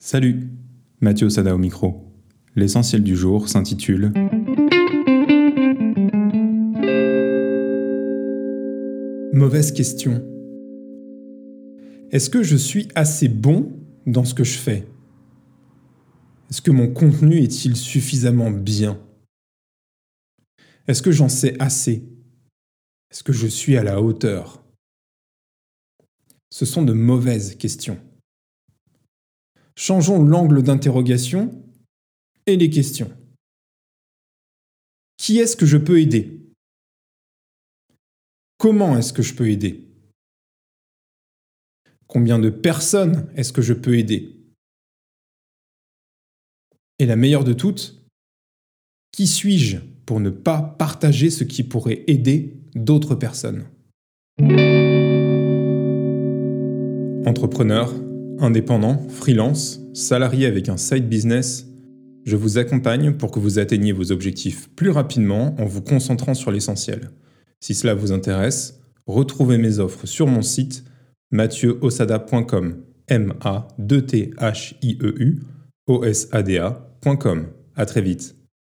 Salut, Mathieu Sada au micro. L'essentiel du jour s'intitule Mauvaise question. Est-ce que je suis assez bon dans ce que je fais? Est-ce que mon contenu est-il suffisamment bien? Est-ce que j'en sais assez? Est-ce que je suis à la hauteur? Ce sont de mauvaises questions. Changeons l'angle d'interrogation et les questions. Qui est-ce que je peux aider? Comment est-ce que je peux aider? Combien de personnes est-ce que je peux aider? Et la meilleure de toutes, qui suis-je pour ne pas partager ce qui pourrait aider d'autres personnes? Entrepreneur, indépendant, freelance, salarié avec un side business, je vous accompagne pour que vous atteigniez vos objectifs plus rapidement en vous concentrant sur l'essentiel. Si cela vous intéresse, retrouvez mes offres sur mon site mathieuosada.com m a t h i e u o s a d A.com. À très vite.